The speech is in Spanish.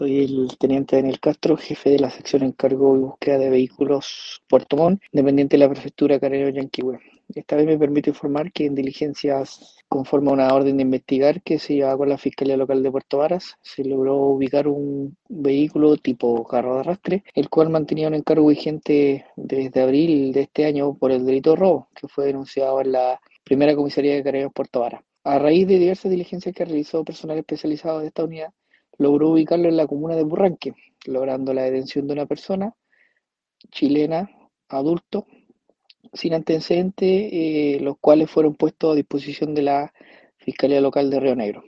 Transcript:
Soy el teniente Daniel Castro, jefe de la sección encargo y búsqueda de vehículos Puerto Montt, dependiente de la prefectura Carrero Yanquihue. Esta vez me permito informar que en diligencias conforme a una orden de investigar que se llevaba con la Fiscalía Local de Puerto Varas, se logró ubicar un vehículo tipo carro de arrastre, el cual mantenía un encargo vigente desde abril de este año por el delito de robo, que fue denunciado en la primera comisaría de Carabineros Puerto Varas. A raíz de diversas diligencias que realizó personal especializado de esta unidad, logró ubicarlo en la comuna de Burranque, logrando la detención de una persona chilena, adulto, sin antecedentes, eh, los cuales fueron puestos a disposición de la Fiscalía Local de Río Negro.